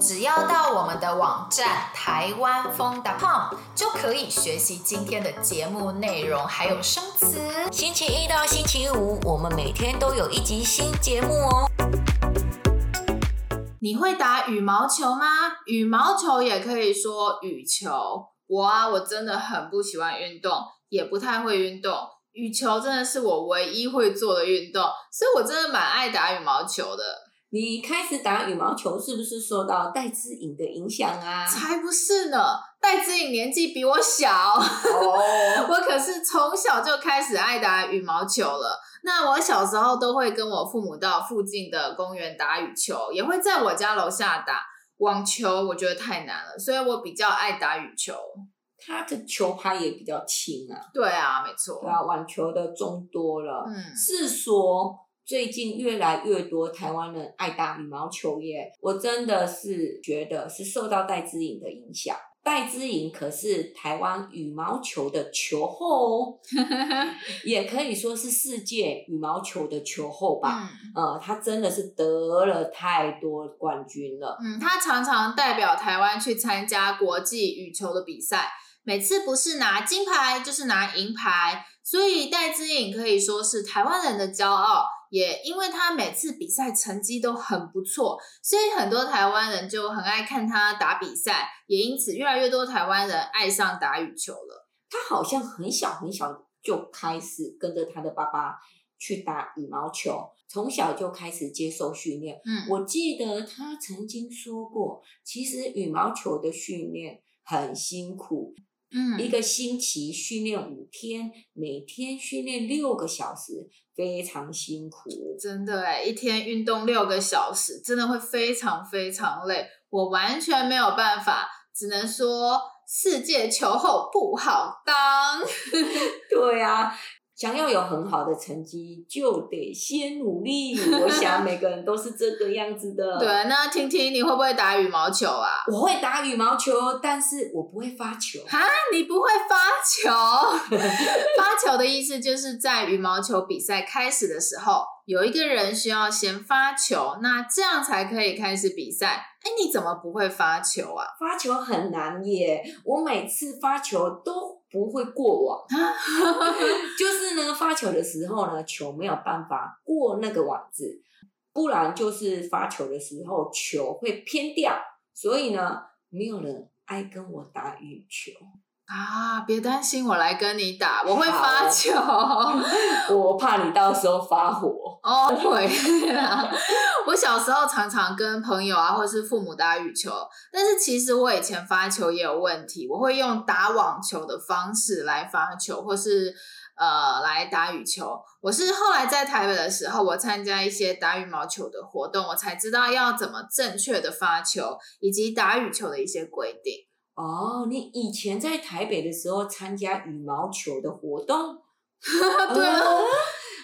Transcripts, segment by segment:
只要到我们的网站台湾风 .com 就可以学习今天的节目内容，还有生词。星期一到星期五，我们每天都有一集新节目哦。你会打羽毛球吗？羽毛球也可以说羽球。我啊，我真的很不喜欢运动，也不太会运动。羽球真的是我唯一会做的运动，所以我真的蛮爱打羽毛球的。你开始打羽毛球是不是受到戴之颖的影响啊？才不是呢！戴之颖年纪比我小，oh. 我可是从小就开始爱打羽毛球了。那我小时候都会跟我父母到附近的公园打羽球，也会在我家楼下打网球。我觉得太难了，所以我比较爱打羽球。它的球拍也比较轻啊。对啊，没错。对啊，网球的重多了。嗯，是说。最近越来越多台湾人爱打羽毛球耶，我真的是觉得是受到戴资颖的影响。戴资颖可是台湾羽毛球的球后哦，也可以说是世界羽毛球的球后吧。嗯，呃，他真的是得了太多冠军了。嗯，他常常代表台湾去参加国际羽球的比赛，每次不是拿金牌就是拿银牌，所以戴资颖可以说是台湾人的骄傲。也因为他每次比赛成绩都很不错，所以很多台湾人就很爱看他打比赛，也因此越来越多台湾人爱上打羽球了。他好像很小很小就开始跟着他的爸爸去打羽毛球，从小就开始接受训练。嗯，我记得他曾经说过，其实羽毛球的训练很辛苦。嗯，一个星期训练五天，每天训练六个小时，非常辛苦。真的哎，一天运动六个小时，真的会非常非常累。我完全没有办法，只能说世界球后不好当。对啊。想要有很好的成绩，就得先努力。我想每个人都是这个样子的。对，那听听你会不会打羽毛球啊？我会打羽毛球，但是我不会发球。哈，你不会发球？发球的意思就是在羽毛球比赛开始的时候，有一个人需要先发球，那这样才可以开始比赛。哎，你怎么不会发球啊？发球很难耶，我每次发球都。不会过网，就是呢，发球的时候呢，球没有办法过那个网子，不然就是发球的时候球会偏掉，所以呢，没有人爱跟我打羽球。啊，别担心，我来跟你打，我会发球。我怕你到时候发火。哦，会啊。我小时候常常跟朋友啊，或是父母打羽球，但是其实我以前发球也有问题。我会用打网球的方式来发球，或是呃来打羽球。我是后来在台北的时候，我参加一些打羽毛球的活动，我才知道要怎么正确的发球，以及打羽球的一些规定。哦，你以前在台北的时候参加羽毛球的活动？对啊。哦，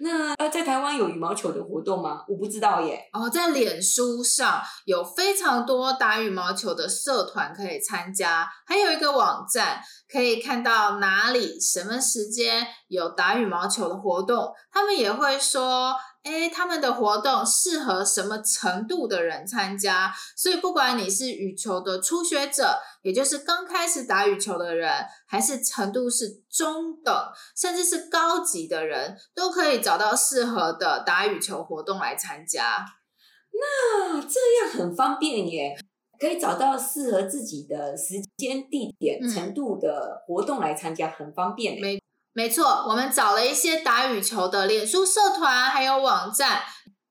那呃，在台湾有羽毛球的活动吗？我不知道耶。哦，在脸书上有非常多打羽毛球的社团可以参加，还有一个网站可以看到哪里什么时间有打羽毛球的活动，他们也会说。诶，他们的活动适合什么程度的人参加？所以不管你是羽球的初学者，也就是刚开始打羽球的人，还是程度是中等，甚至是高级的人，都可以找到适合的打羽球活动来参加。那这样很方便耶，可以找到适合自己的时间、地点、程度的活动来参加，很方便。没没错，我们找了一些打羽球的脸书社团，还有网站，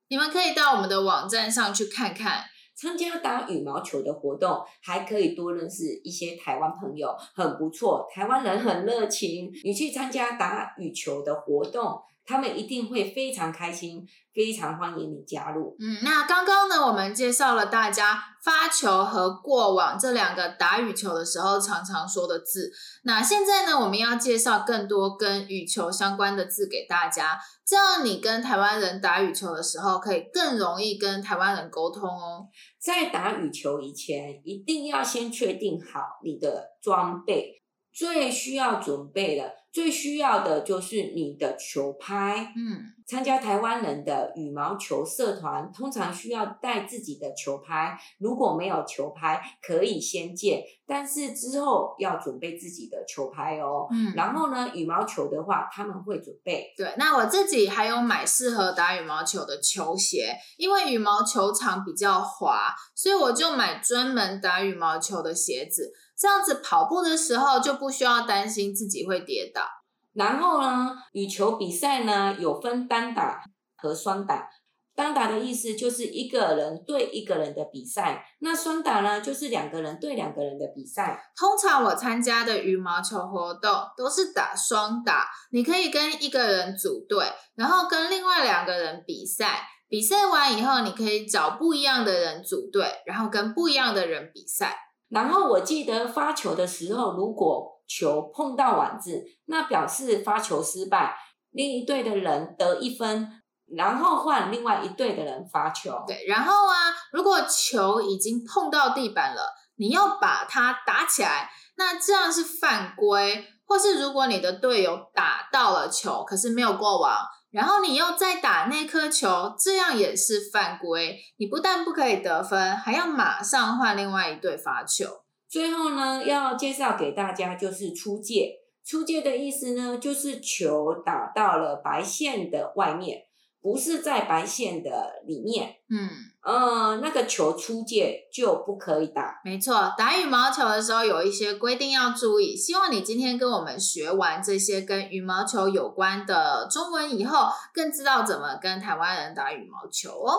你们可以到我们的网站上去看看。参加打羽毛球的活动，还可以多认识一些台湾朋友，很不错。台湾人很热情，你去参加打羽球的活动，他们一定会非常开心，非常欢迎你加入。嗯，那刚刚呢，我们介绍了大家发球和过往这两个打羽球的时候常常说的字。那现在呢，我们要介绍更多跟羽球相关的字给大家，这样你跟台湾人打羽球的时候，可以更容易跟台湾人沟通哦。在打羽球以前，一定要先确定好你的装备。最需要准备的。最需要的就是你的球拍。嗯，参加台湾人的羽毛球社团，通常需要带自己的球拍。如果没有球拍，可以先借，但是之后要准备自己的球拍哦。嗯，然后呢，羽毛球的话，他们会准备。对，那我自己还有买适合打羽毛球的球鞋，因为羽毛球场比较滑，所以我就买专门打羽毛球的鞋子。这样子跑步的时候就不需要担心自己会跌倒。然后呢，羽球比赛呢有分单打和双打。单打的意思就是一个人对一个人的比赛，那双打呢就是两个人对两个人的比赛。通常我参加的羽毛球活动都是打双打，你可以跟一个人组队，然后跟另外两个人比赛。比赛完以后，你可以找不一样的人组队，然后跟不一样的人比赛。然后我记得发球的时候，如果球碰到网子，那表示发球失败，另一队的人得一分，然后换另外一队的人发球。对，然后啊，如果球已经碰到地板了，你要把它打起来，那这样是犯规。或是如果你的队友打到了球，可是没有过网。然后你又再打那颗球，这样也是犯规。你不但不可以得分，还要马上换另外一队发球。最后呢，要介绍给大家就是出界。出界的意思呢，就是球打到了白线的外面。不是在白线的里面，嗯，呃，那个球出界就不可以打。没错，打羽毛球的时候有一些规定要注意。希望你今天跟我们学完这些跟羽毛球有关的中文以后，更知道怎么跟台湾人打羽毛球哦。